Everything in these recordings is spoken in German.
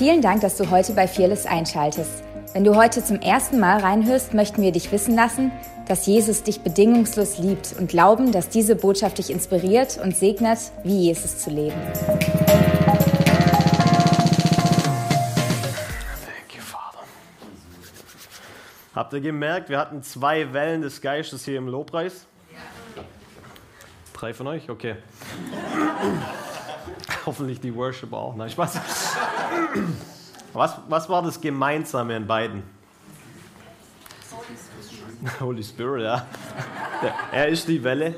Vielen Dank, dass du heute bei Fearless einschaltest. Wenn du heute zum ersten Mal reinhörst, möchten wir dich wissen lassen, dass Jesus dich bedingungslos liebt und glauben, dass diese Botschaft dich inspiriert und segnet, wie Jesus zu leben. Habt ihr gemerkt, wir hatten zwei Wellen des Geistes hier im Lobpreis? Drei von euch? Okay. Hoffentlich die Worship auch. Nein, Spaß. Was, was war das Gemeinsame in beiden? Holy Spirit, ja. Er ist die Welle.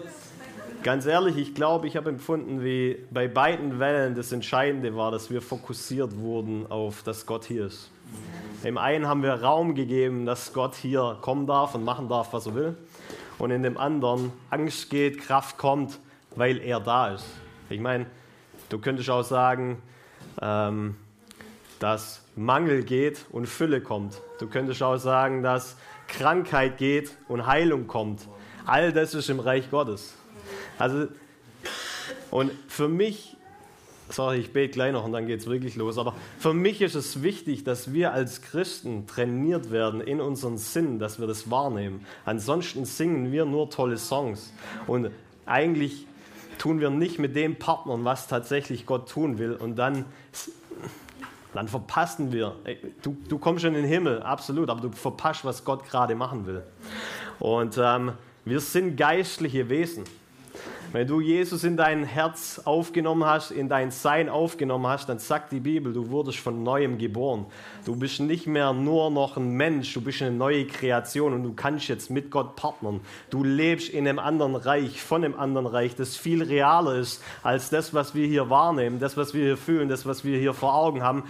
Ganz ehrlich, ich glaube, ich habe empfunden, wie bei beiden Wellen das Entscheidende war, dass wir fokussiert wurden auf, dass Gott hier ist. Im einen haben wir Raum gegeben, dass Gott hier kommen darf und machen darf, was er will. Und in dem anderen Angst geht, Kraft kommt, weil er da ist. Ich meine, du könntest auch sagen, ähm, dass Mangel geht und Fülle kommt. Du könntest auch sagen, dass Krankheit geht und Heilung kommt. All das ist im Reich Gottes. Also, und für mich, sorry, ich bete gleich noch und dann geht es wirklich los, aber für mich ist es wichtig, dass wir als Christen trainiert werden in unseren Sinn, dass wir das wahrnehmen. Ansonsten singen wir nur tolle Songs und eigentlich tun wir nicht mit dem Partnern, was tatsächlich Gott tun will und dann dann verpassen wir. Du, du kommst in den Himmel, absolut, aber du verpasst, was Gott gerade machen will. Und ähm, wir sind geistliche Wesen. Wenn du Jesus in dein Herz aufgenommen hast, in dein Sein aufgenommen hast, dann sagt die Bibel, du wurdest von neuem geboren. Du bist nicht mehr nur noch ein Mensch, du bist eine neue Kreation und du kannst jetzt mit Gott partnern. Du lebst in einem anderen Reich, von einem anderen Reich, das viel realer ist als das, was wir hier wahrnehmen, das, was wir hier fühlen, das, was wir hier vor Augen haben.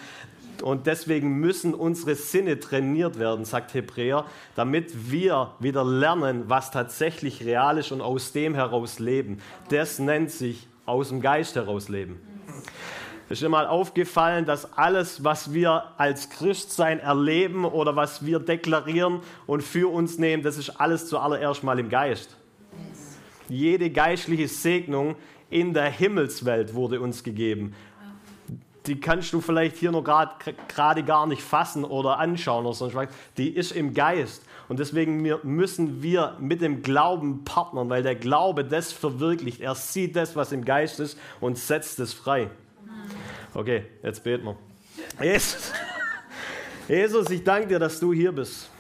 Und deswegen müssen unsere Sinne trainiert werden, sagt Hebräer, damit wir wieder lernen, was tatsächlich real ist und aus dem heraus leben. Das nennt sich aus dem Geist heraus leben. Ist dir mal aufgefallen, dass alles, was wir als Christsein erleben oder was wir deklarieren und für uns nehmen, das ist alles zuallererst mal im Geist. Jede geistliche Segnung in der Himmelswelt wurde uns gegeben die kannst du vielleicht hier noch gerade gar nicht fassen oder anschauen oder sonst was. Die ist im Geist. Und deswegen müssen wir mit dem Glauben partnern, weil der Glaube das verwirklicht. Er sieht das, was im Geist ist und setzt es frei. Okay, jetzt beten wir. Jesus, Jesus ich danke dir, dass du hier bist.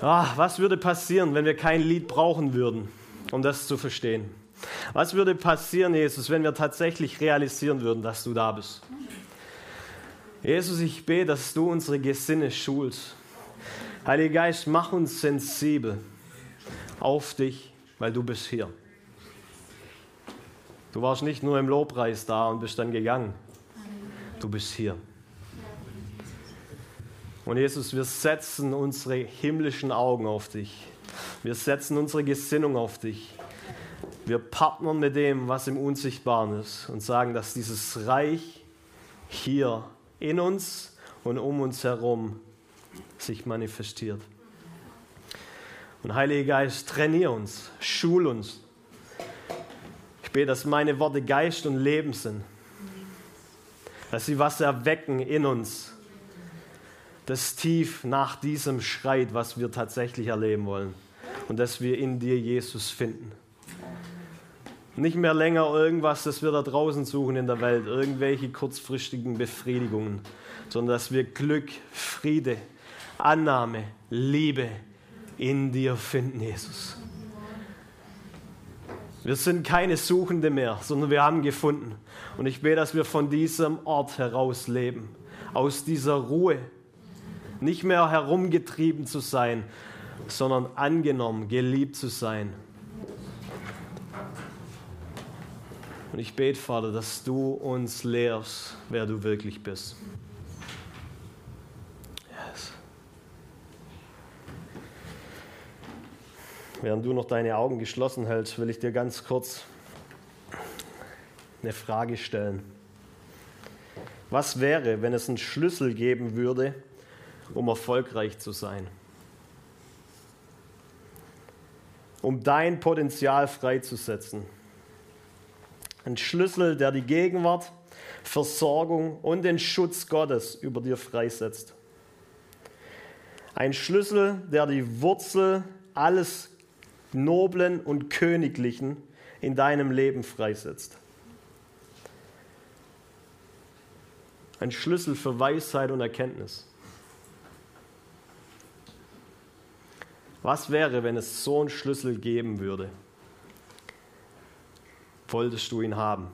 Ah, was würde passieren, wenn wir kein Lied brauchen würden, um das zu verstehen? Was würde passieren, Jesus, wenn wir tatsächlich realisieren würden, dass du da bist? Jesus, ich bete, dass du unsere Gesinne schulst. Heiliger Geist, mach uns sensibel auf dich, weil du bist hier. Du warst nicht nur im Lobpreis da und bist dann gegangen. Du bist hier. Und Jesus, wir setzen unsere himmlischen Augen auf dich. Wir setzen unsere Gesinnung auf dich. Wir partnern mit dem, was im Unsichtbaren ist und sagen, dass dieses Reich hier in uns und um uns herum sich manifestiert. Und Heiliger Geist, trainier uns, schul uns. Ich bete, dass meine Worte Geist und Leben sind. Dass sie was erwecken in uns. Das tief nach diesem schreit, was wir tatsächlich erleben wollen. Und dass wir in dir Jesus finden. Nicht mehr länger irgendwas, das wir da draußen suchen in der Welt, irgendwelche kurzfristigen Befriedigungen, sondern dass wir Glück, Friede, Annahme, Liebe in dir finden, Jesus. Wir sind keine Suchende mehr, sondern wir haben gefunden. Und ich bete, dass wir von diesem Ort heraus leben, aus dieser Ruhe, nicht mehr herumgetrieben zu sein, sondern angenommen, geliebt zu sein Und ich bete, Vater, dass du uns lehrst, wer du wirklich bist. Yes. Während du noch deine Augen geschlossen hältst, will ich dir ganz kurz eine Frage stellen. Was wäre, wenn es einen Schlüssel geben würde, um erfolgreich zu sein? Um dein Potenzial freizusetzen? Ein Schlüssel, der die Gegenwart Versorgung und den Schutz Gottes über dir freisetzt. Ein Schlüssel, der die Wurzel alles Noblen und Königlichen in deinem Leben freisetzt. Ein Schlüssel für Weisheit und Erkenntnis. Was wäre, wenn es so einen Schlüssel geben würde? Wolltest du ihn haben?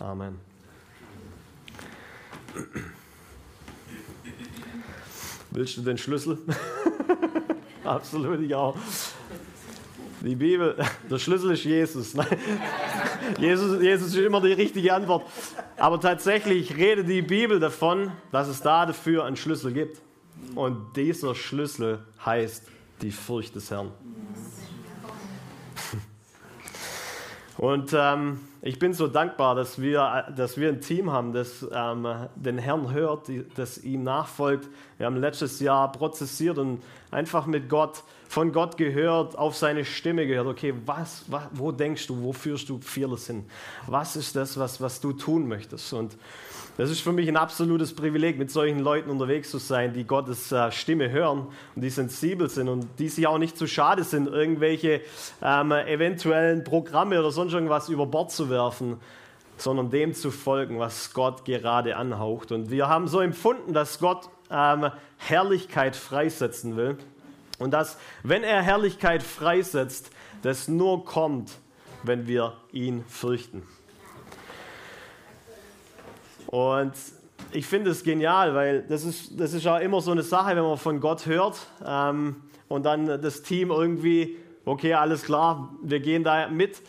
Amen. Willst du den Schlüssel? Absolut, ja. Die Bibel, der Schlüssel ist Jesus. Jesus. Jesus ist immer die richtige Antwort. Aber tatsächlich redet die Bibel davon, dass es da dafür einen Schlüssel gibt. Und dieser Schlüssel heißt die Furcht des Herrn. Und ähm, ich bin so dankbar, dass wir, dass wir ein Team haben, das ähm, den Herrn hört, das ihm nachfolgt. Wir haben letztes Jahr prozessiert und einfach mit Gott, von Gott gehört, auf seine Stimme gehört. Okay, was, was wo denkst du, wo führst du Fearless hin? Was ist das, was, was du tun möchtest? Und das ist für mich ein absolutes Privileg, mit solchen Leuten unterwegs zu sein, die Gottes äh, Stimme hören und die sensibel sind und die sich auch nicht zu schade sind, irgendwelche ähm, eventuellen Programme oder sonst irgendwas über Bord zu werfen, sondern dem zu folgen, was Gott gerade anhaucht. Und wir haben so empfunden, dass Gott ähm, Herrlichkeit freisetzen will und dass, wenn er Herrlichkeit freisetzt, das nur kommt, wenn wir ihn fürchten. Und ich finde es genial, weil das ist, das ist ja immer so eine Sache, wenn man von Gott hört ähm, und dann das Team irgendwie, okay, alles klar, wir gehen da mit.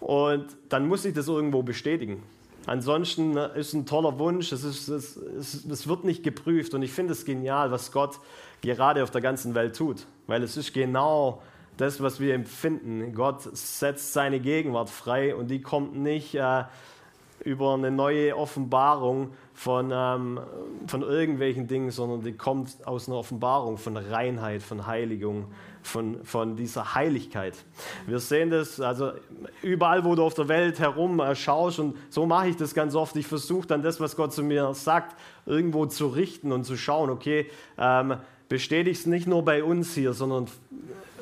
Und dann muss ich das irgendwo bestätigen. Ansonsten ist ein toller Wunsch, es, ist, es, es, es wird nicht geprüft. Und ich finde es genial, was Gott gerade auf der ganzen Welt tut. Weil es ist genau das, was wir empfinden. Gott setzt seine Gegenwart frei und die kommt nicht äh, über eine neue Offenbarung von, ähm, von irgendwelchen Dingen, sondern die kommt aus einer Offenbarung von Reinheit, von Heiligung, von, von dieser Heiligkeit. Wir sehen das also überall, wo du auf der Welt herum äh, schaust und so mache ich das ganz oft. Ich versuche dann das, was Gott zu mir sagt, irgendwo zu richten und zu schauen, okay, ähm, bestätigst nicht nur bei uns hier, sondern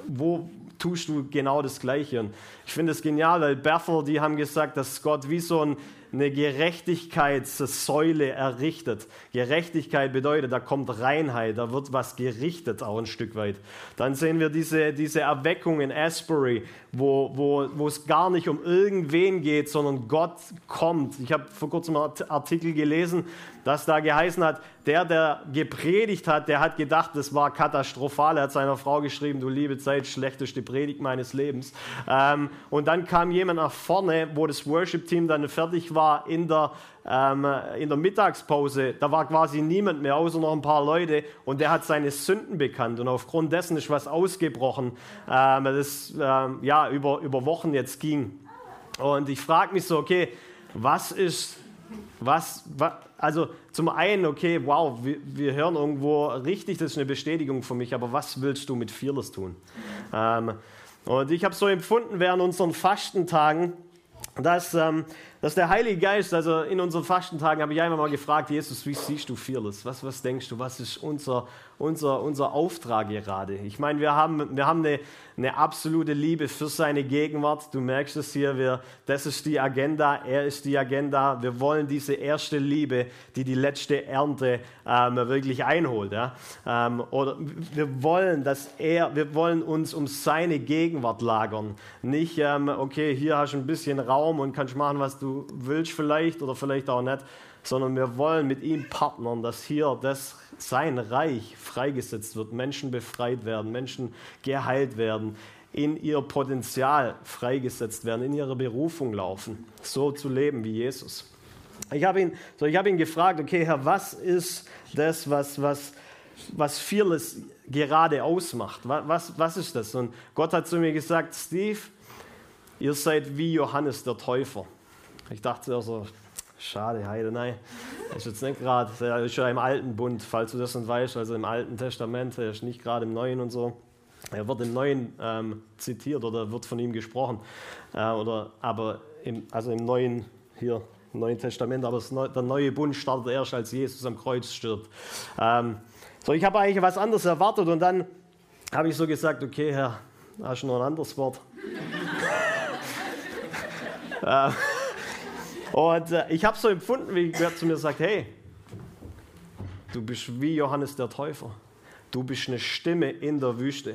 wo, tust du genau das Gleiche. Und ich finde es genial, weil Bethel, die haben gesagt, dass Gott wie so ein eine Gerechtigkeitssäule errichtet. Gerechtigkeit bedeutet, da kommt Reinheit, da wird was gerichtet auch ein Stück weit. Dann sehen wir diese, diese Erweckung in Asbury, wo, wo, wo es gar nicht um irgendwen geht, sondern Gott kommt. Ich habe vor kurzem einen Artikel gelesen, dass da geheißen hat, der, der gepredigt hat, der hat gedacht, das war katastrophal. Er hat seiner Frau geschrieben, du liebe Zeit, schlechteste Predigt meines Lebens. Ähm, und dann kam jemand nach vorne, wo das Worship-Team dann fertig war in der, ähm, in der Mittagspause. Da war quasi niemand mehr, außer noch ein paar Leute. Und der hat seine Sünden bekannt. Und aufgrund dessen ist was ausgebrochen, ähm, das ähm, ja, über, über Wochen jetzt ging. Und ich frage mich so, okay, was ist, was, was also zum einen, okay, wow, wir, wir, hören irgendwo richtig, das ist eine Bestätigung für mich, aber was willst du mit Fearless tun? Ähm, und ich habe so empfunden während unseren Fastentagen, dass, ähm, dass der Heilige Geist, also in unseren Fastentagen habe ich einfach mal gefragt, Jesus, wie siehst du Fearless? Was, was denkst du, was ist unser, unser, unser Auftrag gerade? Ich meine, wir haben, wir haben eine, eine absolute Liebe für seine Gegenwart. Du merkst es hier, wir, das ist die Agenda, er ist die Agenda. Wir wollen diese erste Liebe, die die letzte Ernte ähm, wirklich einholt. Ja? Ähm, oder wir wollen, dass er, wir wollen uns um seine Gegenwart lagern. Nicht, ähm, okay, hier hast du ein bisschen Raum und kannst machen, was du willst vielleicht oder vielleicht auch nicht, sondern wir wollen mit ihm partnern, dass hier das, sein Reich freigesetzt wird, Menschen befreit werden, Menschen geheilt werden, in ihr Potenzial freigesetzt werden, in ihre Berufung laufen, so zu leben wie Jesus. Ich habe ihn, so habe ihn gefragt, okay, Herr, was ist das, was, was, was Fearless gerade ausmacht? Was, was ist das? Und Gott hat zu mir gesagt, Steve, ihr seid wie Johannes der Täufer. Ich dachte also, Schade, Heide, nein. Das ist jetzt nicht gerade, er ist schon im Alten Bund, falls du das nicht weißt, also im Alten Testament, er ist nicht gerade im Neuen und so. Er wird im Neuen ähm, zitiert oder wird von ihm gesprochen. Äh, oder, aber im, also im Neuen, hier, im Neuen Testament, aber Neu, der neue Bund startet erst, als Jesus am Kreuz stirbt. Ähm, so, ich habe eigentlich was anderes erwartet und dann habe ich so gesagt, okay, Herr, hast du noch ein anderes Wort? äh, und äh, ich habe so empfunden, wie Gott zu mir sagt, hey, du bist wie Johannes der Täufer. Du bist eine Stimme in der Wüste.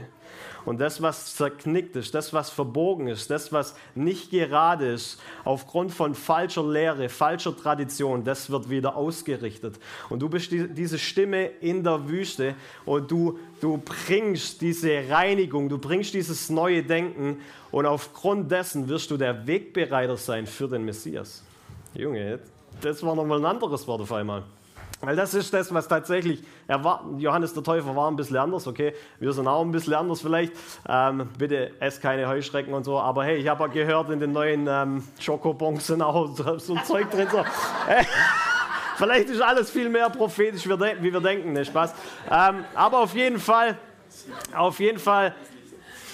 Und das, was zerknickt ist, das, was verbogen ist, das, was nicht gerade ist, aufgrund von falscher Lehre, falscher Tradition, das wird wieder ausgerichtet. Und du bist die, diese Stimme in der Wüste und du, du bringst diese Reinigung, du bringst dieses neue Denken und aufgrund dessen wirst du der Wegbereiter sein für den Messias. Junge, das war nochmal ein anderes Wort auf einmal. Weil das ist das, was tatsächlich erwarten. Johannes der Täufer war ein bisschen anders, okay? Wir sind auch ein bisschen anders vielleicht. Ähm, bitte esst keine Heuschrecken und so. Aber hey, ich habe gehört, in den neuen ähm, Schokobons sind auch so, so Zeug drin. So. vielleicht ist alles viel mehr prophetisch, wie wir denken, ne Spaß. Ähm, aber auf jeden Fall, auf jeden Fall,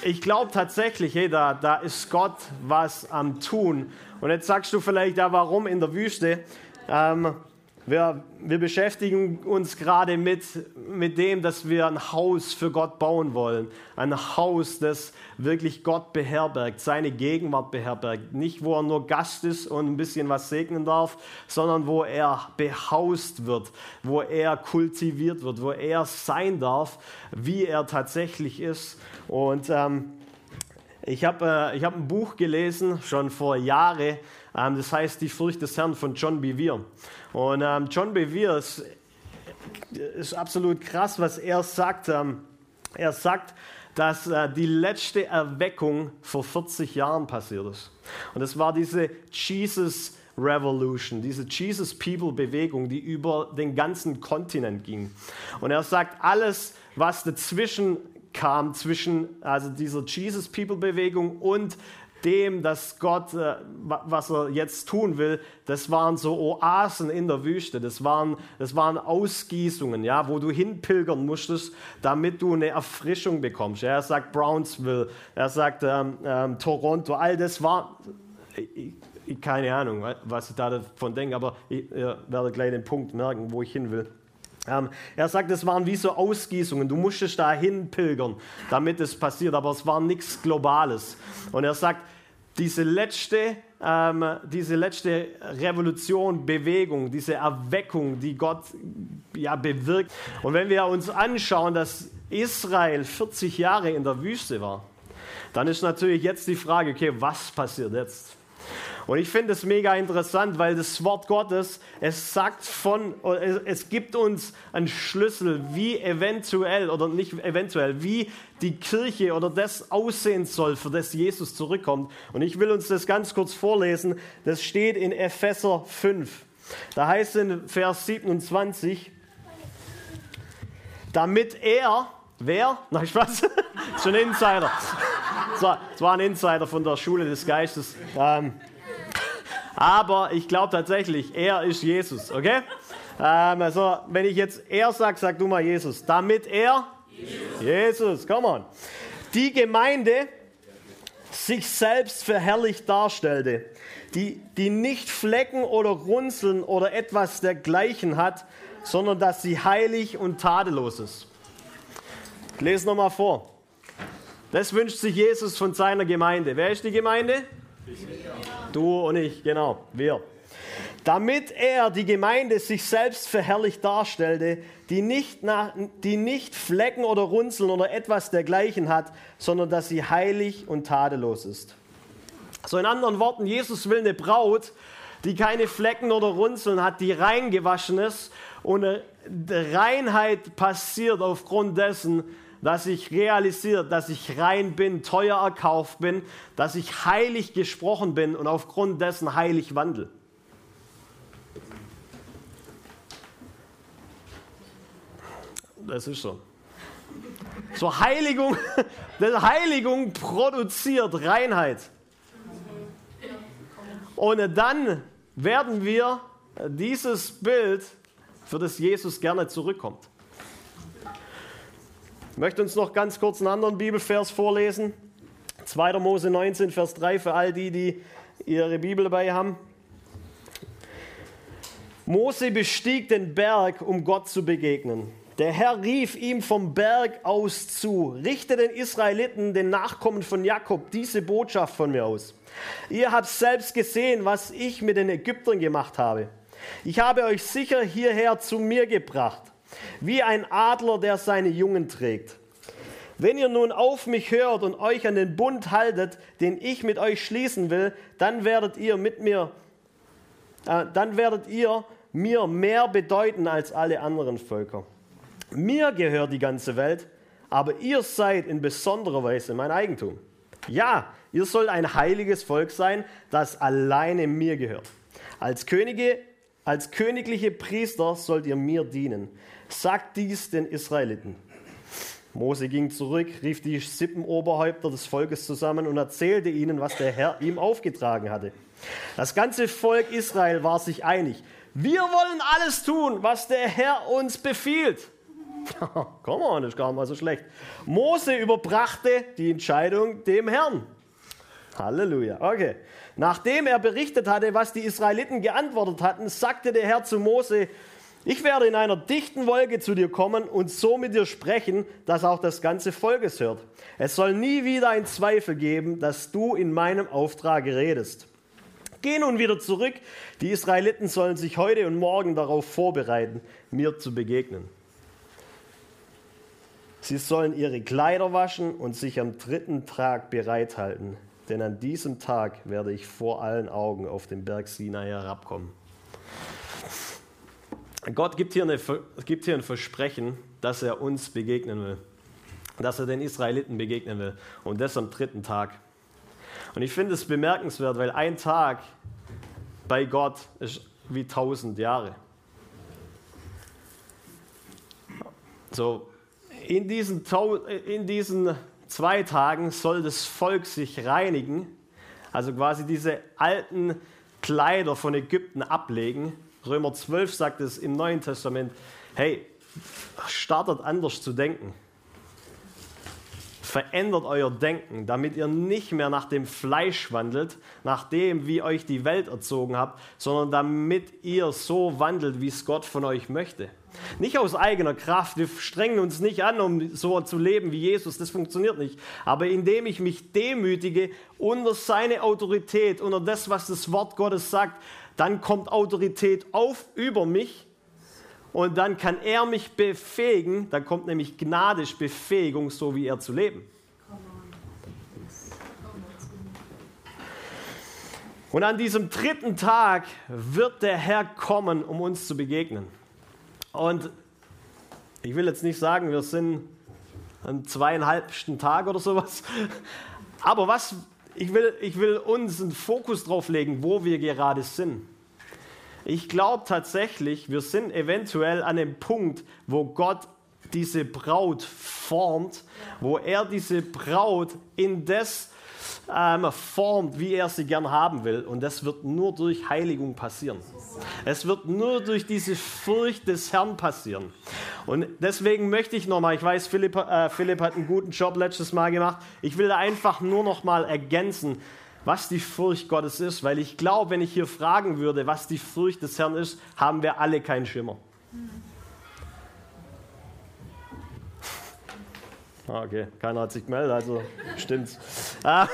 ich glaube tatsächlich, hey, da, da ist Gott was am Tun. Und jetzt sagst du vielleicht, ja, warum in der Wüste? Ähm, wir, wir beschäftigen uns gerade mit, mit dem, dass wir ein Haus für Gott bauen wollen. Ein Haus, das wirklich Gott beherbergt, seine Gegenwart beherbergt. Nicht, wo er nur Gast ist und ein bisschen was segnen darf, sondern wo er behaust wird, wo er kultiviert wird, wo er sein darf, wie er tatsächlich ist. Und ähm, ich habe äh, hab ein Buch gelesen, schon vor Jahren, das heißt Die Furcht des Herrn von John Bevere. Und ähm, John Bevere ist, ist, absolut krass, was er sagt. Ähm, er sagt, dass äh, die letzte Erweckung vor 40 Jahren passiert ist. Und es war diese Jesus Revolution, diese Jesus People Bewegung, die über den ganzen Kontinent ging. Und er sagt, alles, was dazwischen kam, zwischen also dieser Jesus People Bewegung und dem, dass Gott, äh, was er jetzt tun will, das waren so Oasen in der Wüste, das waren, das waren Ausgießungen, ja, wo du hinpilgern musstest, damit du eine Erfrischung bekommst. Er sagt Brownsville, er sagt ähm, ähm, Toronto, all das war, ich, ich, keine Ahnung, was ich da davon denke, aber ich äh, werde gleich den Punkt merken, wo ich hin will. Ähm, er sagt, es waren wie so Ausgießungen. Du musstest da hinpilgern, damit es passiert, aber es war nichts Globales. Und er sagt, diese letzte, ähm, diese letzte Revolution, Bewegung, diese Erweckung, die Gott ja bewirkt. Und wenn wir uns anschauen, dass Israel 40 Jahre in der Wüste war, dann ist natürlich jetzt die Frage, okay, was passiert jetzt? Und ich finde es mega interessant, weil das Wort Gottes, es sagt von, es gibt uns einen Schlüssel, wie eventuell oder nicht eventuell, wie die Kirche oder das aussehen soll, für das Jesus zurückkommt. Und ich will uns das ganz kurz vorlesen. Das steht in Epheser 5. Da heißt es in Vers 27, damit er, wer? Na, Spaß, schon Insider. Das war ein Insider von der Schule des Geistes. Ähm, aber ich glaube tatsächlich, er ist Jesus, okay? Ähm, also, wenn ich jetzt er sage, sag du mal Jesus. Damit er, Jesus, Jesus come on. Die Gemeinde sich selbst verherrlicht darstellte, die, die nicht Flecken oder Runzeln oder etwas dergleichen hat, sondern dass sie heilig und tadellos ist. Ich lese nochmal vor. Das wünscht sich Jesus von seiner Gemeinde. Wer ist die Gemeinde? Du und ich, genau, wir. Damit er die Gemeinde sich selbst verherrlicht darstellte, die nicht, nach, die nicht Flecken oder Runzeln oder etwas dergleichen hat, sondern dass sie heilig und tadellos ist. So in anderen Worten, Jesus will eine Braut, die keine Flecken oder Runzeln hat, die reingewaschen ist und Reinheit passiert aufgrund dessen, dass ich realisiere, dass ich rein bin, teuer erkauft bin, dass ich heilig gesprochen bin und aufgrund dessen heilig wandel. Das ist so. So Heiligung, Heiligung produziert Reinheit. Und dann werden wir dieses Bild, für das Jesus gerne zurückkommt. Möchte uns noch ganz kurz einen anderen Bibelvers vorlesen. 2. Mose 19, Vers 3 für all die, die ihre Bibel dabei haben. Mose bestieg den Berg, um Gott zu begegnen. Der Herr rief ihm vom Berg aus zu, richte den Israeliten, den Nachkommen von Jakob, diese Botschaft von mir aus. Ihr habt selbst gesehen, was ich mit den Ägyptern gemacht habe. Ich habe euch sicher hierher zu mir gebracht, wie ein Adler, der seine Jungen trägt. Wenn ihr nun auf mich hört und euch an den Bund haltet, den ich mit euch schließen will, dann werdet ihr mit mir, äh, dann werdet ihr mir mehr bedeuten als alle anderen Völker. Mir gehört die ganze Welt, aber ihr seid in besonderer Weise mein Eigentum. Ja, ihr sollt ein heiliges Volk sein, das alleine mir gehört. Als Könige, als königliche Priester sollt ihr mir dienen. Sagt dies den Israeliten. Mose ging zurück, rief die Sippenoberhäupter des Volkes zusammen und erzählte ihnen, was der Herr ihm aufgetragen hatte. Das ganze Volk Israel war sich einig. Wir wollen alles tun, was der Herr uns befiehlt. Komm mal, das ist gar nicht mal so schlecht. Mose überbrachte die Entscheidung dem Herrn. Halleluja. Okay. Nachdem er berichtet hatte, was die Israeliten geantwortet hatten, sagte der Herr zu Mose, ich werde in einer dichten Wolke zu dir kommen und so mit dir sprechen, dass auch das ganze Volk es hört. Es soll nie wieder ein Zweifel geben, dass du in meinem Auftrag redest. Geh nun wieder zurück. Die Israeliten sollen sich heute und morgen darauf vorbereiten, mir zu begegnen. Sie sollen ihre Kleider waschen und sich am dritten Tag bereithalten, denn an diesem Tag werde ich vor allen Augen auf den Berg Sinai herabkommen. Gott gibt hier, eine, gibt hier ein Versprechen, dass er uns begegnen will, dass er den Israeliten begegnen will und das am dritten Tag. Und ich finde es bemerkenswert, weil ein Tag bei Gott ist wie tausend Jahre. So, in diesen, in diesen zwei Tagen soll das Volk sich reinigen, also quasi diese alten Kleider von Ägypten ablegen. Römer 12 sagt es im Neuen Testament, hey, startet anders zu denken. Verändert euer Denken, damit ihr nicht mehr nach dem Fleisch wandelt, nach dem, wie euch die Welt erzogen habt, sondern damit ihr so wandelt, wie es Gott von euch möchte. Nicht aus eigener Kraft. Wir strengen uns nicht an, um so zu leben wie Jesus. Das funktioniert nicht. Aber indem ich mich demütige unter seine Autorität, unter das, was das Wort Gottes sagt, dann kommt Autorität auf über mich und dann kann er mich befähigen, dann kommt nämlich gnadisch Befähigung, so wie er zu leben. Und an diesem dritten Tag wird der Herr kommen, um uns zu begegnen. Und ich will jetzt nicht sagen, wir sind am zweieinhalbsten Tag oder sowas. Aber was, ich will, ich will uns einen Fokus drauf legen, wo wir gerade sind. Ich glaube tatsächlich, wir sind eventuell an dem Punkt, wo Gott diese Braut formt, wo er diese Braut in das ähm, formt, wie er sie gern haben will. Und das wird nur durch Heiligung passieren. Es wird nur durch diese Furcht des Herrn passieren. Und deswegen möchte ich nochmal, ich weiß, Philipp, äh, Philipp hat einen guten Job letztes Mal gemacht, ich will da einfach nur nochmal ergänzen, was die Furcht Gottes ist, weil ich glaube, wenn ich hier fragen würde, was die Furcht des Herrn ist, haben wir alle keinen Schimmer. Ah, okay, keiner hat sich gemeldet, also stimmt's. Ah.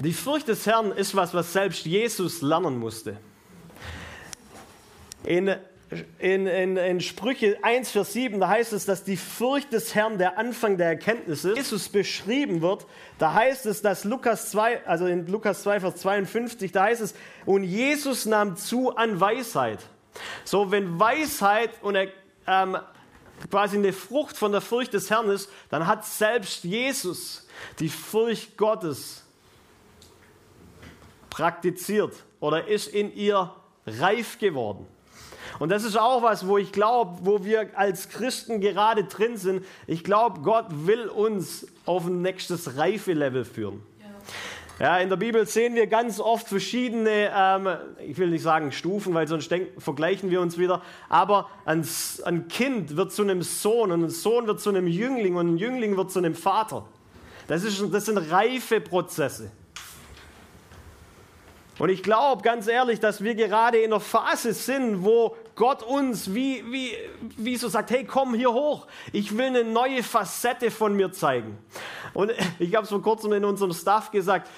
Die Furcht des Herrn ist was, was selbst Jesus lernen musste. In in, in, in Sprüche 1, Vers 7, da heißt es, dass die Furcht des Herrn der Anfang der Erkenntnis ist. Jesus beschrieben wird, da heißt es, dass Lukas 2, also in Lukas 2, Vers 52, da heißt es, und Jesus nahm zu an Weisheit. So, wenn Weisheit und ähm, quasi eine Frucht von der Furcht des Herrn ist, dann hat selbst Jesus die Furcht Gottes praktiziert oder ist in ihr reif geworden. Und das ist auch was, wo ich glaube, wo wir als Christen gerade drin sind. Ich glaube, Gott will uns auf ein nächstes Reife-Level führen. Ja, in der Bibel sehen wir ganz oft verschiedene, ähm, ich will nicht sagen Stufen, weil sonst denk, vergleichen wir uns wieder, aber ein, ein Kind wird zu einem Sohn und ein Sohn wird zu einem Jüngling und ein Jüngling wird zu einem Vater. Das, ist, das sind reife Prozesse. Und ich glaube ganz ehrlich, dass wir gerade in einer Phase sind, wo Gott uns wie, wie, wie so sagt, hey, komm hier hoch, ich will eine neue Facette von mir zeigen. Und ich habe es vor kurzem in unserem Staff gesagt,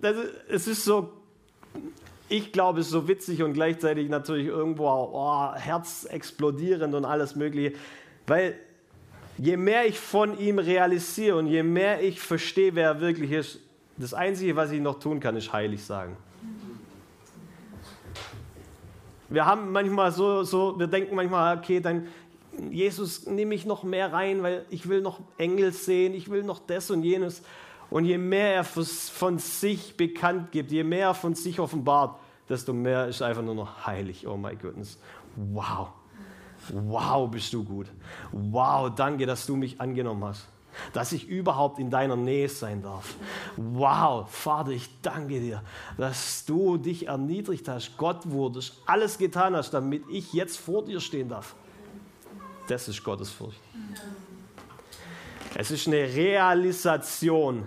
das, es ist so, ich glaube, es ist so witzig und gleichzeitig natürlich irgendwo oh, herzexplodierend und alles Mögliche, weil je mehr ich von ihm realisiere und je mehr ich verstehe, wer er wirklich ist, das Einzige, was ich noch tun kann, ist heilig sagen. Wir haben manchmal so, so, wir denken manchmal, okay, dann Jesus, nehme ich noch mehr rein, weil ich will noch Engel sehen, ich will noch das und jenes. Und je mehr er von sich bekannt gibt, je mehr er von sich offenbart, desto mehr ist einfach nur noch heilig. Oh my goodness. Wow. Wow, bist du gut. Wow, danke, dass du mich angenommen hast. Dass ich überhaupt in deiner Nähe sein darf. Wow, Vater, ich danke dir, dass du dich erniedrigt hast, Gott wurdest, alles getan hast, damit ich jetzt vor dir stehen darf. Das ist Gottes Furcht. Es ist eine Realisation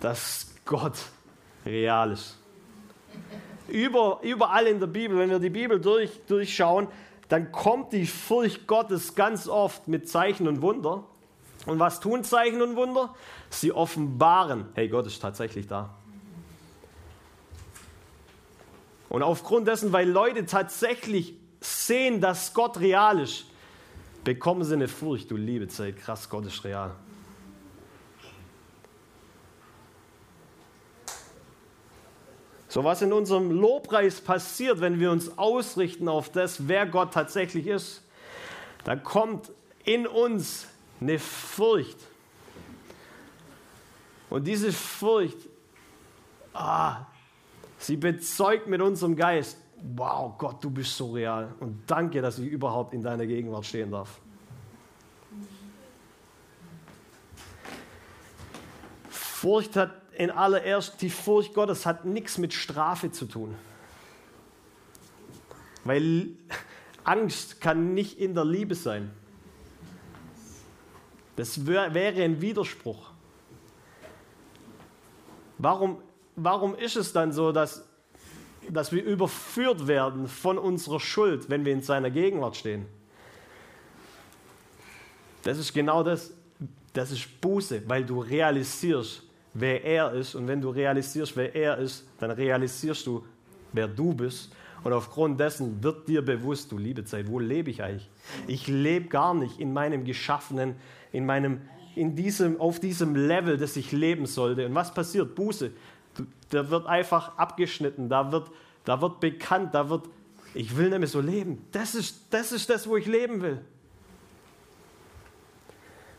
dass Gott real ist. Über, überall in der Bibel, wenn wir die Bibel durch, durchschauen, dann kommt die Furcht Gottes ganz oft mit Zeichen und Wunder. Und was tun Zeichen und Wunder? Sie offenbaren, hey, Gott ist tatsächlich da. Und aufgrund dessen, weil Leute tatsächlich sehen, dass Gott real ist, bekommen sie eine Furcht, du liebe Zeit, krass, Gott ist real. So was in unserem Lobpreis passiert, wenn wir uns ausrichten auf das, wer Gott tatsächlich ist, da kommt in uns eine Furcht. Und diese Furcht, ah, sie bezeugt mit unserem Geist, wow, Gott, du bist so real. Und danke, dass ich überhaupt in deiner Gegenwart stehen darf. Furcht hat in allererst, die Furcht Gottes hat nichts mit Strafe zu tun. Weil Angst kann nicht in der Liebe sein. Das wäre ein Widerspruch. Warum, warum ist es dann so, dass, dass wir überführt werden von unserer Schuld, wenn wir in seiner Gegenwart stehen? Das ist genau das. Das ist Buße, weil du realisierst, wer er ist. Und wenn du realisierst, wer er ist, dann realisierst du, wer du bist. Und aufgrund dessen wird dir bewusst, du liebe Zeit, wo lebe ich eigentlich? Ich lebe gar nicht in meinem Geschaffenen, in meinem, in diesem, auf diesem Level, das ich leben sollte. Und was passiert? Buße. Da wird einfach abgeschnitten, da wird, da wird bekannt, da wird, ich will mehr so leben. Das ist, das ist das, wo ich leben will.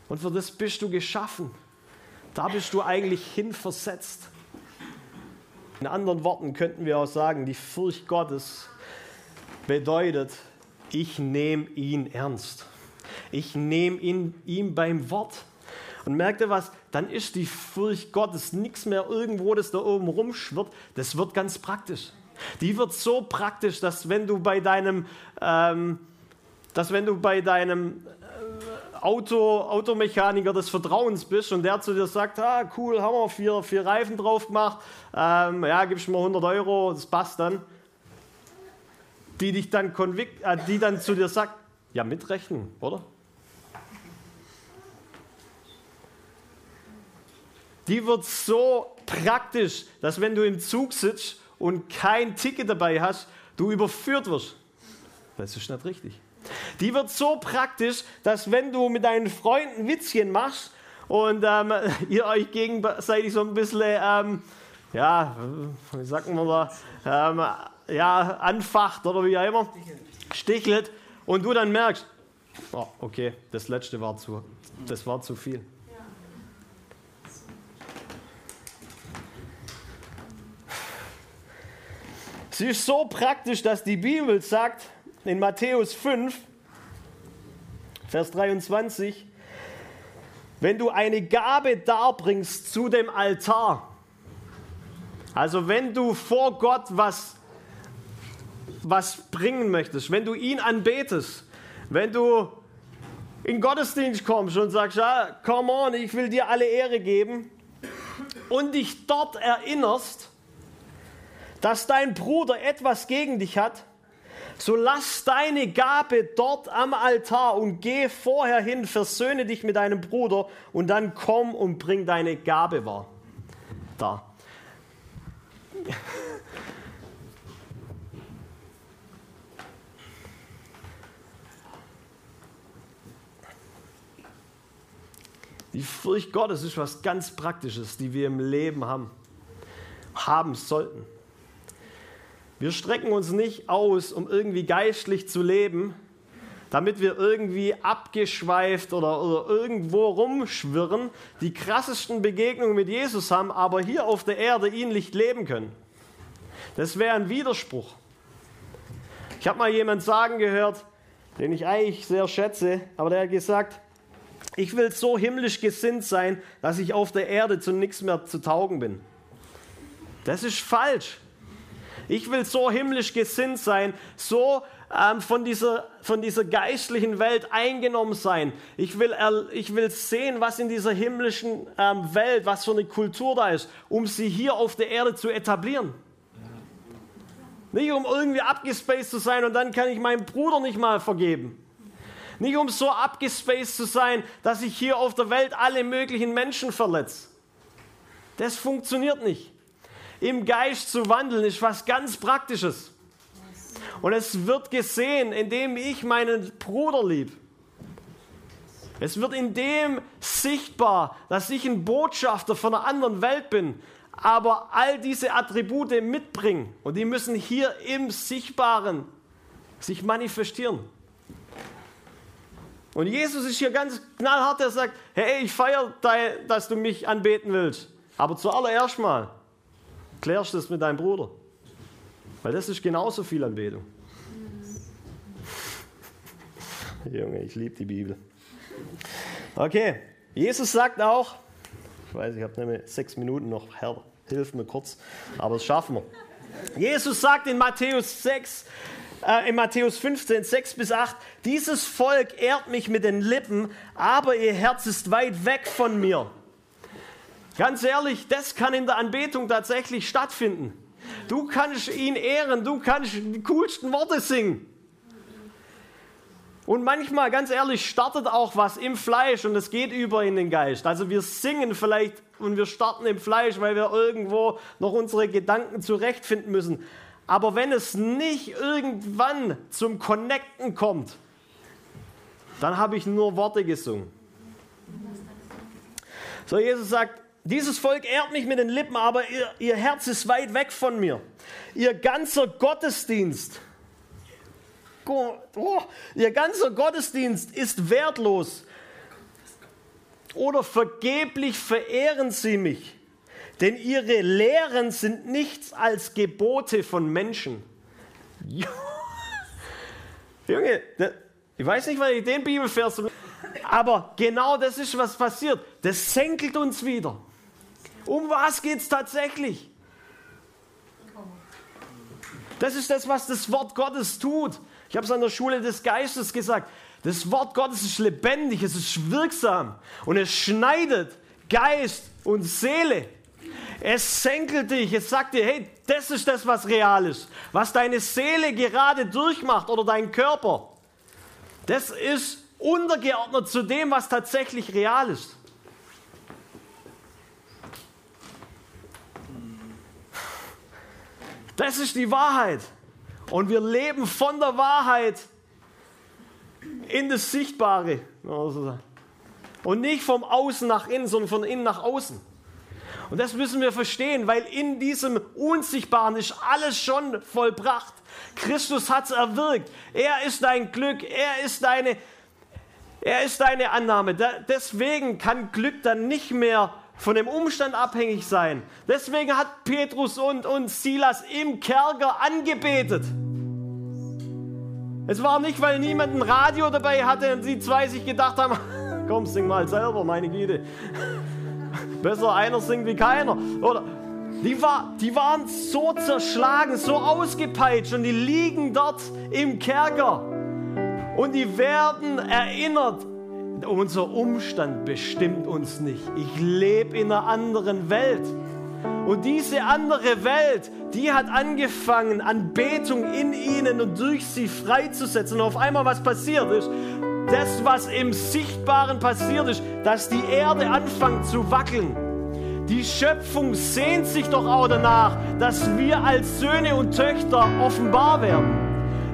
Und für das bist du geschaffen. Da bist du eigentlich hinversetzt. In anderen Worten könnten wir auch sagen, die Furcht Gottes bedeutet, ich nehme ihn ernst. Ich nehme ihn ihm beim Wort. Und merkt ihr was? Dann ist die Furcht Gottes nichts mehr irgendwo, das da oben rumschwirrt. Das wird ganz praktisch. Die wird so praktisch, dass wenn du bei deinem, ähm, dass wenn du bei deinem Auto, Automechaniker des Vertrauens bist und der zu dir sagt, ah, cool, haben wir vier, vier Reifen drauf gemacht, ähm, ja, gibst mir 100 Euro, das passt dann. Die dich dann, äh, die dann zu dir sagt, ja, mitrechnen, oder? Die wird so praktisch, dass wenn du im Zug sitzt und kein Ticket dabei hast, du überführt wirst. Das ist nicht richtig. Die wird so praktisch, dass wenn du mit deinen Freunden Witzchen machst und ähm, ihr euch gegenseitig so ein bisschen, ähm, ja, wie sagt man da, ähm, ja, anfacht oder wie auch immer, stichelt und du dann merkst, oh, okay, das letzte war zu, das war zu viel. Sie ist so praktisch, dass die Bibel sagt, in Matthäus 5, Vers 23, wenn du eine Gabe darbringst zu dem Altar, Also wenn du vor Gott was, was bringen möchtest, wenn du ihn anbetest, wenn du in Gottesdienst kommst und sagst, ja, come on, ich will dir alle Ehre geben und dich dort erinnerst, dass dein Bruder etwas gegen dich hat, so lass deine Gabe dort am Altar und geh vorher hin, versöhne dich mit deinem Bruder und dann komm und bring deine Gabe wahr. Da. Die Furcht Gottes ist was ganz Praktisches, die wir im Leben haben, haben sollten. Wir strecken uns nicht aus, um irgendwie geistlich zu leben, damit wir irgendwie abgeschweift oder, oder irgendwo rumschwirren, die krassesten Begegnungen mit Jesus haben, aber hier auf der Erde ihn nicht leben können. Das wäre ein Widerspruch. Ich habe mal jemand sagen gehört, den ich eigentlich sehr schätze, aber der hat gesagt, ich will so himmlisch gesinnt sein, dass ich auf der Erde zu nichts mehr zu taugen bin. Das ist falsch. Ich will so himmlisch gesinnt sein, so ähm, von, dieser, von dieser geistlichen Welt eingenommen sein. Ich will, ich will sehen, was in dieser himmlischen ähm, Welt, was für eine Kultur da ist, um sie hier auf der Erde zu etablieren. Nicht um irgendwie abgespaced zu sein und dann kann ich meinem Bruder nicht mal vergeben. Nicht um so abgespaced zu sein, dass ich hier auf der Welt alle möglichen Menschen verletze. Das funktioniert nicht im Geist zu wandeln, ist was ganz Praktisches. Und es wird gesehen, indem ich meinen Bruder lieb. Es wird in dem sichtbar, dass ich ein Botschafter von einer anderen Welt bin, aber all diese Attribute mitbringen. Und die müssen hier im Sichtbaren sich manifestieren. Und Jesus ist hier ganz knallhart, er sagt, hey, ich feiere, dass du mich anbeten willst. Aber zuallererst mal klärst das mit deinem Bruder. Weil das ist genauso viel Anbetung. Junge, ich liebe die Bibel. Okay, Jesus sagt auch, ich weiß, ich habe nämlich sechs Minuten noch, Herr, hilf mir kurz, aber das schaffen wir. Jesus sagt in Matthäus 6, äh, in Matthäus 15, 6 bis 8, dieses Volk ehrt mich mit den Lippen, aber ihr Herz ist weit weg von mir. Ganz ehrlich, das kann in der Anbetung tatsächlich stattfinden. Du kannst ihn ehren, du kannst die coolsten Worte singen. Und manchmal, ganz ehrlich, startet auch was im Fleisch und es geht über in den Geist. Also wir singen vielleicht und wir starten im Fleisch, weil wir irgendwo noch unsere Gedanken zurechtfinden müssen. Aber wenn es nicht irgendwann zum Connecten kommt, dann habe ich nur Worte gesungen. So, Jesus sagt, dieses Volk ehrt mich mit den Lippen, aber ihr, ihr Herz ist weit weg von mir. Ihr ganzer Gottesdienst, oh, ihr ganzer Gottesdienst ist wertlos. Oder vergeblich verehren sie mich, denn ihre Lehren sind nichts als Gebote von Menschen. Junge, ich weiß nicht, weil ich den Bibelvers, aber genau das ist, was passiert. Das senkelt uns wieder. Um was geht es tatsächlich? Das ist das, was das Wort Gottes tut. Ich habe es an der Schule des Geistes gesagt. Das Wort Gottes ist lebendig, es ist wirksam und es schneidet Geist und Seele. Es senkelt dich, es sagt dir, hey, das ist das, was real ist. Was deine Seele gerade durchmacht oder dein Körper. Das ist untergeordnet zu dem, was tatsächlich real ist. Das ist die Wahrheit. Und wir leben von der Wahrheit in das Sichtbare. Und nicht vom Außen nach innen, sondern von innen nach außen. Und das müssen wir verstehen, weil in diesem Unsichtbaren ist alles schon vollbracht. Christus hat es erwirkt. Er ist dein Glück. Er ist deine, er ist deine Annahme. deswegen kann Glück dann nicht mehr von dem Umstand abhängig sein. Deswegen hat Petrus und, und Silas im Kerker angebetet. Es war nicht, weil niemand ein Radio dabei hatte und sie zwei sich gedacht haben, komm, sing mal selber, meine Güte. Besser einer singt wie keiner. Oder Die, war, die waren so zerschlagen, so ausgepeitscht und die liegen dort im Kerker. Und die werden erinnert, unser Umstand bestimmt uns nicht. Ich lebe in einer anderen Welt. Und diese andere Welt, die hat angefangen, Anbetung in ihnen und durch sie freizusetzen. Und auf einmal, was passiert ist, das, was im Sichtbaren passiert ist, dass die Erde anfängt zu wackeln die Schöpfung sehnt sich doch auch danach, dass wir als Söhne und Töchter offenbar werden.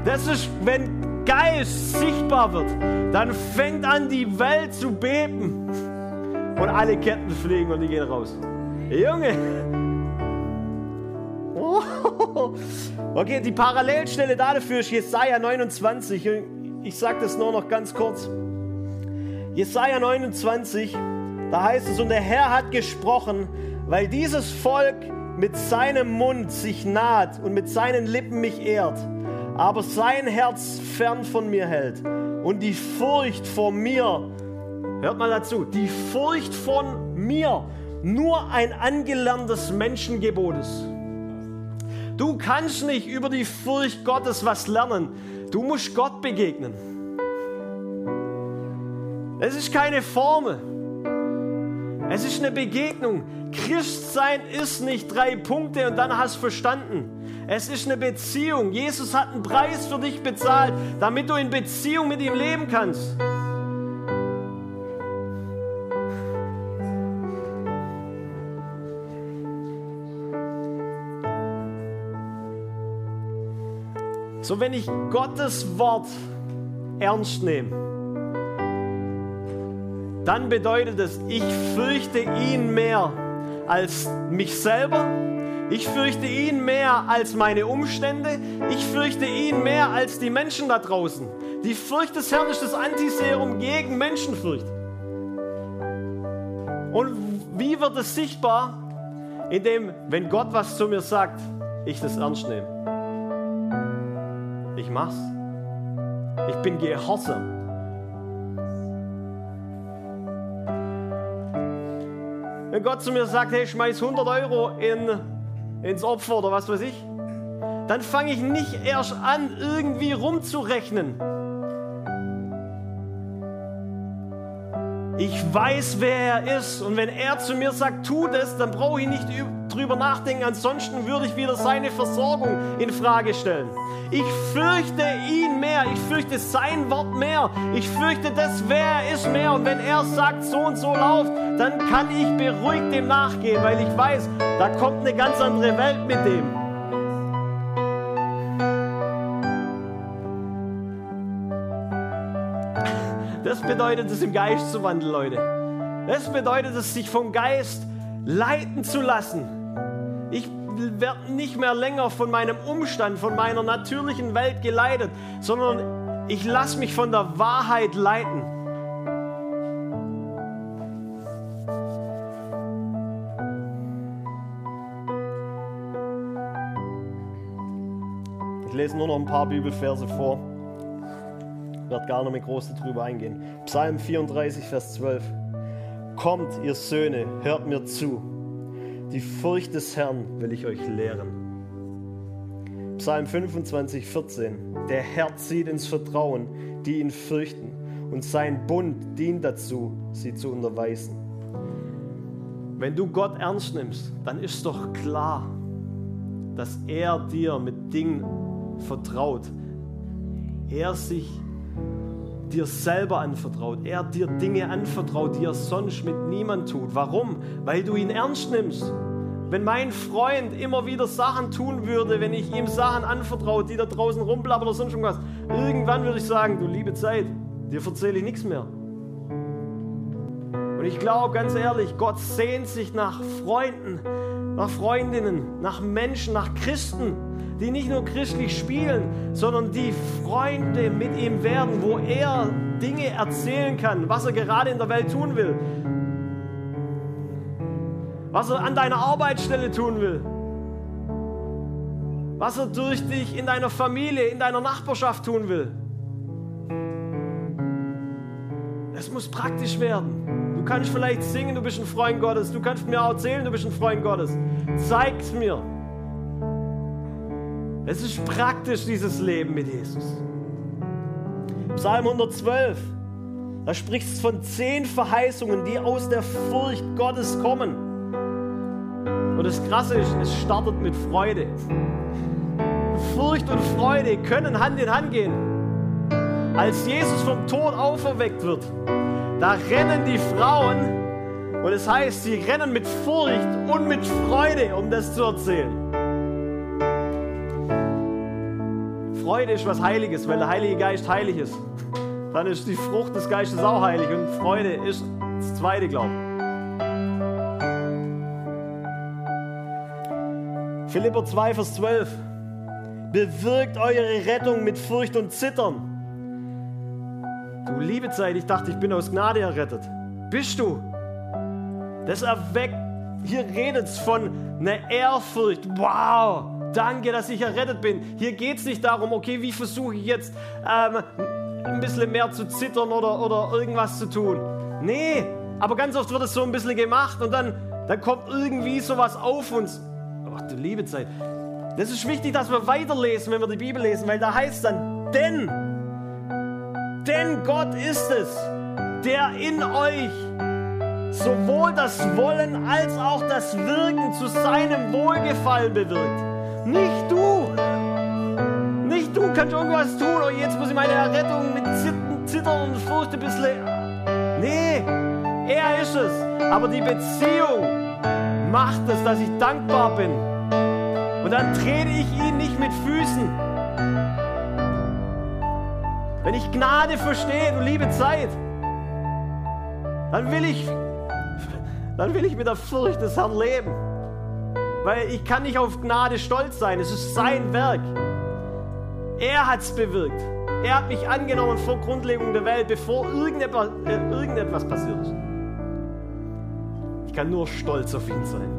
Das ist, wenn Geist sichtbar wird, dann fängt an, die Welt zu beben. Und alle Ketten fliegen und die gehen raus. Junge! Okay, die Parallelstelle dafür ist Jesaja 29. Ich sage das nur noch ganz kurz. Jesaja 29 da heißt es, und der Herr hat gesprochen, weil dieses Volk mit seinem Mund sich naht und mit seinen Lippen mich ehrt, aber sein Herz fern von mir hält und die Furcht vor mir, hört mal dazu, die Furcht von mir nur ein angelerntes Menschengebot ist. Du kannst nicht über die Furcht Gottes was lernen. Du musst Gott begegnen. Es ist keine Formel. Es ist eine Begegnung. Christsein ist nicht drei Punkte und dann hast du verstanden. Es ist eine Beziehung. Jesus hat einen Preis für dich bezahlt, damit du in Beziehung mit ihm leben kannst. So, wenn ich Gottes Wort ernst nehme, dann bedeutet es, ich fürchte ihn mehr als mich selber. Ich fürchte ihn mehr als meine Umstände. Ich fürchte ihn mehr als die Menschen da draußen. Die Furcht des Herrn ist das Antiserum gegen Menschenfurcht. Und wie wird es sichtbar? Indem, wenn Gott was zu mir sagt, ich das ernst nehme. Ich mach's. Ich bin gehorsam. Wenn Gott zu mir sagt, hey, schmeiß 100 Euro in, ins Opfer oder was weiß ich, dann fange ich nicht erst an, irgendwie rumzurechnen. Ich weiß, wer er ist. Und wenn er zu mir sagt, tu das, dann brauche ich nicht drüber nachdenken. Ansonsten würde ich wieder seine Versorgung in Frage stellen. Ich fürchte ihn mehr. Ich fürchte sein Wort mehr. Ich fürchte das, wer er ist, mehr. Und wenn er sagt, so und so läuft, dann kann ich beruhigt dem nachgehen, weil ich weiß, da kommt eine ganz andere Welt mit dem. Das bedeutet es, im Geist zu wandeln, Leute. Das bedeutet es, sich vom Geist leiten zu lassen. Ich werde nicht mehr länger von meinem Umstand, von meiner natürlichen Welt geleitet, sondern ich lasse mich von der Wahrheit leiten. Ich lese nur noch ein paar Bibelverse vor. Ich werde gar nicht mehr groß darüber eingehen. Psalm 34, Vers 12. Kommt, ihr Söhne, hört mir zu. Die Furcht des Herrn will ich euch lehren. Psalm 25, 14. Der Herr zieht ins Vertrauen, die ihn fürchten, und sein Bund dient dazu, sie zu unterweisen. Wenn du Gott ernst nimmst, dann ist doch klar, dass er dir mit Dingen vertraut. Er sich dir selber anvertraut. Er dir Dinge anvertraut, die er sonst mit niemand tut. Warum? Weil du ihn ernst nimmst. Wenn mein Freund immer wieder Sachen tun würde, wenn ich ihm Sachen anvertraut, die da draußen rumblabbern oder sonst irgendwas, irgendwann würde ich sagen, du liebe Zeit, dir erzähle ich nichts mehr. Und ich glaube ganz ehrlich, Gott sehnt sich nach Freunden, nach Freundinnen, nach Menschen, nach Christen, die nicht nur christlich spielen, sondern die Freunde mit ihm werden, wo er Dinge erzählen kann, was er gerade in der Welt tun will, was er an deiner Arbeitsstelle tun will, was er durch dich in deiner Familie, in deiner Nachbarschaft tun will. Es muss praktisch werden. Du kannst vielleicht singen, du bist ein Freund Gottes. Du kannst mir auch erzählen, du bist ein Freund Gottes. Zeig's mir. Es ist praktisch, dieses Leben mit Jesus. Psalm 112, da spricht es von zehn Verheißungen, die aus der Furcht Gottes kommen. Und das Krasse ist, es startet mit Freude. Furcht und Freude können Hand in Hand gehen. Als Jesus vom Tod auferweckt wird, da rennen die Frauen und es heißt, sie rennen mit Furcht und mit Freude, um das zu erzählen. Freude ist was Heiliges, weil der Heilige Geist heilig ist. Dann ist die Frucht des Geistes auch heilig und Freude ist das zweite Glauben. Philipper 2, Vers 12. Bewirkt eure Rettung mit Furcht und Zittern. Du liebe Zeit, ich dachte, ich bin aus Gnade errettet. Bist du? Das erweckt, hier redet es von einer Ehrfurcht. Wow, danke, dass ich errettet bin. Hier geht es nicht darum, okay, wie versuche ich jetzt ähm, ein bisschen mehr zu zittern oder, oder irgendwas zu tun. Nee, aber ganz oft wird es so ein bisschen gemacht und dann, dann kommt irgendwie sowas auf uns. Ach du liebe Zeit. Das ist wichtig, dass wir weiterlesen, wenn wir die Bibel lesen, weil da heißt dann, denn, denn Gott ist es, der in euch sowohl das Wollen als auch das Wirken zu seinem Wohlgefallen bewirkt. Nicht du. Nicht du kannst irgendwas tun, oh jetzt muss ich meine Errettung mit Zittern und Furcht ein bisschen. Nee, er ist es. Aber die Beziehung macht es, dass ich dankbar bin. Und dann trete ich ihn nicht mit Füßen. Wenn ich Gnade verstehe, du liebe Zeit, dann will ich dann will ich mit der Furcht des Herrn leben. Weil ich kann nicht auf Gnade stolz sein. Es ist sein Werk. Er hat es bewirkt. Er hat mich angenommen vor Grundlegung der Welt, bevor irgendetwas, äh, irgendetwas passiert ist. Ich kann nur stolz auf ihn sein.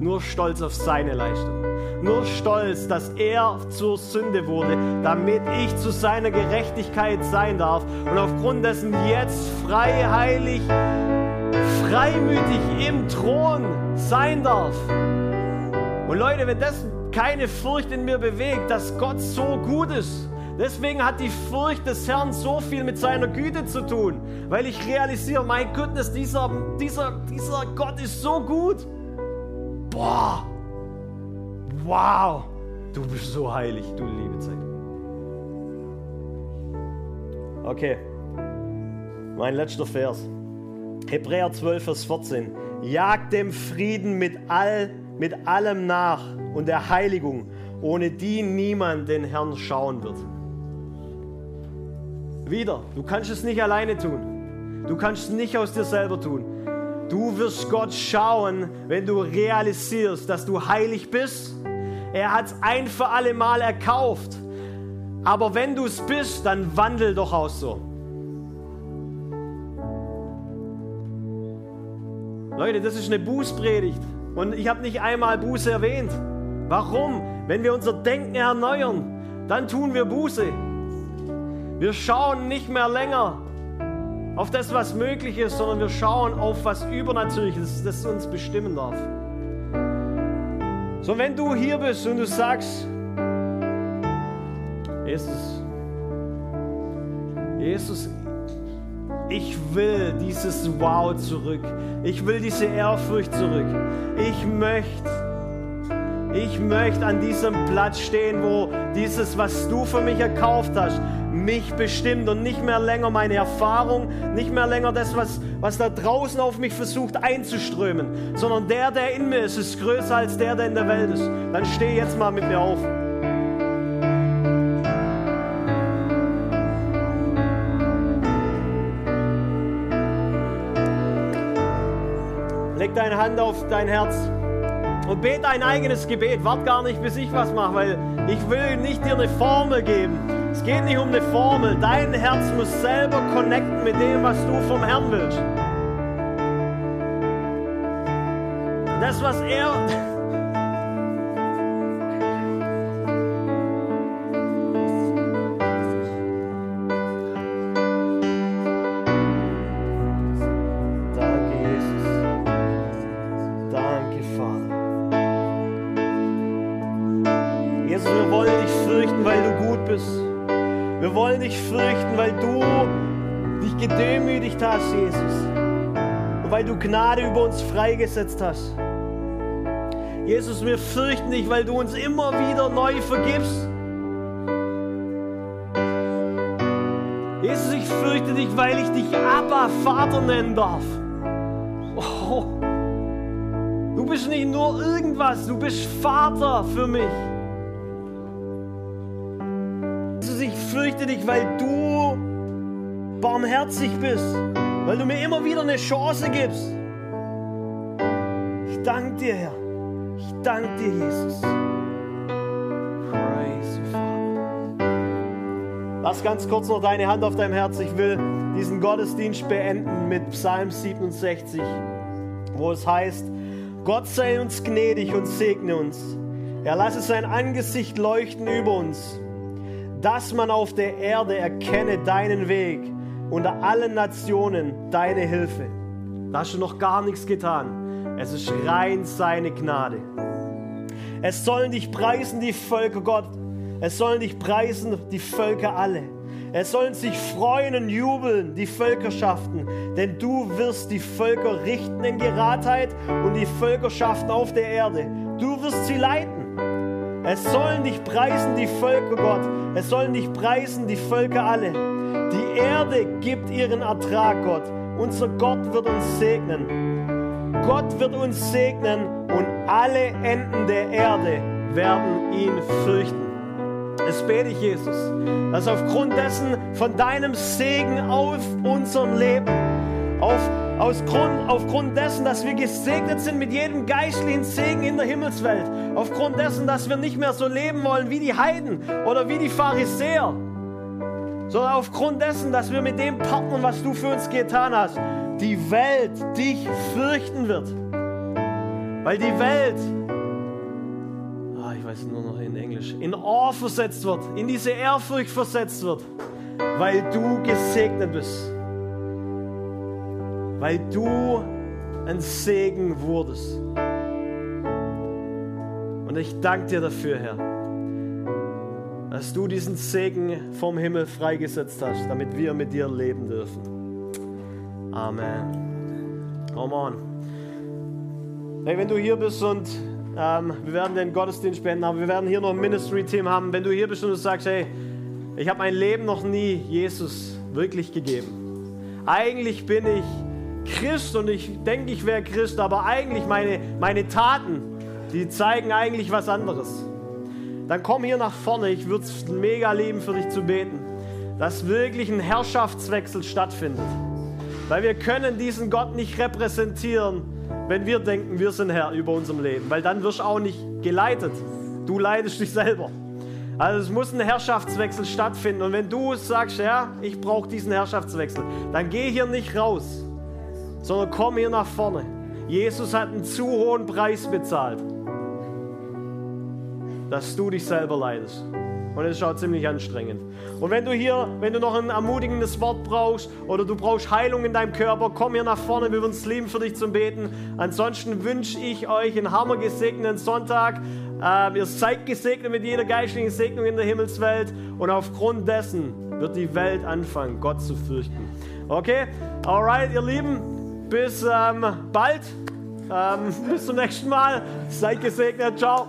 Nur stolz auf seine Leistung. Nur stolz, dass er zur Sünde wurde, damit ich zu seiner Gerechtigkeit sein darf und aufgrund dessen jetzt frei, heilig, freimütig im Thron sein darf. Und Leute, wenn das keine Furcht in mir bewegt, dass Gott so gut ist, deswegen hat die Furcht des Herrn so viel mit seiner Güte zu tun, weil ich realisiere, mein Goodness, dieser, dieser, dieser Gott ist so gut. Boah, wow, du bist so heilig, du liebe Zeit. Okay, mein letzter Vers. Hebräer 12, Vers 14. Jagt dem Frieden mit, all, mit allem nach und der Heiligung, ohne die niemand den Herrn schauen wird. Wieder, du kannst es nicht alleine tun. Du kannst es nicht aus dir selber tun. Du wirst Gott schauen, wenn du realisierst, dass du heilig bist. Er hat es ein für alle Mal erkauft. Aber wenn du es bist, dann wandel doch auch so. Leute, das ist eine Bußpredigt. Und ich habe nicht einmal Buße erwähnt. Warum? Wenn wir unser Denken erneuern, dann tun wir Buße. Wir schauen nicht mehr länger auf das, was möglich ist, sondern wir schauen auf was Übernatürliches, das uns bestimmen darf. So, wenn du hier bist und du sagst, Jesus, Jesus, ich will dieses Wow zurück. Ich will diese Ehrfurcht zurück. Ich möchte, ich möchte an diesem Platz stehen, wo dieses, was du für mich erkauft hast, mich bestimmt und nicht mehr länger meine Erfahrung, nicht mehr länger das, was, was da draußen auf mich versucht einzuströmen, sondern der, der in mir ist, ist größer als der, der in der Welt ist. Dann steh jetzt mal mit mir auf. Leg deine Hand auf dein Herz und bete ein eigenes Gebet. Wart gar nicht, bis ich was mache, weil ich will nicht dir eine Formel geben. Geht nicht um eine Formel. Dein Herz muss selber connecten mit dem, was du vom Herrn willst. Das, was er uns freigesetzt hast. Jesus, wir fürchten dich, weil du uns immer wieder neu vergibst. Jesus, ich fürchte dich, weil ich dich Abba Vater nennen darf. Oh, du bist nicht nur irgendwas, du bist Vater für mich. Jesus, ich fürchte dich, weil du barmherzig bist, weil du mir immer wieder eine Chance gibst. Ich danke dir, Herr. Ich danke dir, Jesus. Praise you, Father. Lass ganz kurz noch deine Hand auf deinem Herz. Ich will diesen Gottesdienst beenden mit Psalm 67, wo es heißt, Gott sei uns gnädig und segne uns. Er lasse sein Angesicht leuchten über uns, dass man auf der Erde erkenne deinen Weg, unter allen Nationen deine Hilfe. Da hast du noch gar nichts getan. Es ist rein seine Gnade. Es sollen dich preisen die Völker Gott. Es sollen dich preisen die Völker alle. Es sollen sich freuen und jubeln die Völkerschaften, denn du wirst die Völker richten in Geradheit und die Völkerschaften auf der Erde. Du wirst sie leiten. Es sollen dich preisen die Völker Gott. Es sollen dich preisen die Völker alle. Die Erde gibt ihren Ertrag, Gott. Unser Gott wird uns segnen. Gott wird uns segnen und alle Enden der Erde werden ihn fürchten. Es bete ich, Jesus, dass aufgrund dessen von deinem Segen auf unserem Leben, auf, aus Grund, aufgrund dessen, dass wir gesegnet sind mit jedem geistlichen Segen in der Himmelswelt, aufgrund dessen, dass wir nicht mehr so leben wollen wie die Heiden oder wie die Pharisäer, sondern aufgrund dessen, dass wir mit dem partnern, was du für uns getan hast, die Welt dich fürchten wird. Weil die Welt, oh, ich weiß nur noch in Englisch, in Awe versetzt wird, in diese Ehrfurcht versetzt wird, weil du gesegnet bist. Weil du ein Segen wurdest. Und ich danke dir dafür, Herr, dass du diesen Segen vom Himmel freigesetzt hast, damit wir mit dir leben dürfen. Amen. Come on. Hey, wenn du hier bist und ähm, wir werden den Gottesdienst spenden, aber wir werden hier noch ein Ministry-Team haben. Wenn du hier bist und du sagst, hey, ich habe mein Leben noch nie Jesus wirklich gegeben. Eigentlich bin ich Christ und ich denke, ich wäre Christ, aber eigentlich meine, meine Taten, die zeigen eigentlich was anderes. Dann komm hier nach vorne. Ich würde es mega lieben, für dich zu beten, dass wirklich ein Herrschaftswechsel stattfindet. Weil wir können diesen Gott nicht repräsentieren, wenn wir denken, wir sind Herr über unserem Leben. Weil dann wirst du auch nicht geleitet. Du leitest dich selber. Also es muss ein Herrschaftswechsel stattfinden. Und wenn du sagst, ja, ich brauche diesen Herrschaftswechsel, dann geh hier nicht raus, sondern komm hier nach vorne. Jesus hat einen zu hohen Preis bezahlt, dass du dich selber leidest. Und es ist auch ziemlich anstrengend. Und wenn du hier, wenn du noch ein ermutigendes Wort brauchst oder du brauchst Heilung in deinem Körper, komm hier nach vorne, wir würden es lieben für dich zum Beten. Ansonsten wünsche ich euch einen hammergesegneten Sonntag. Äh, ihr seid gesegnet mit jeder geistlichen Segnung in der Himmelswelt und aufgrund dessen wird die Welt anfangen, Gott zu fürchten. Okay? Alright, ihr Lieben, bis ähm, bald. Ähm, bis zum nächsten Mal. Seid gesegnet. Ciao.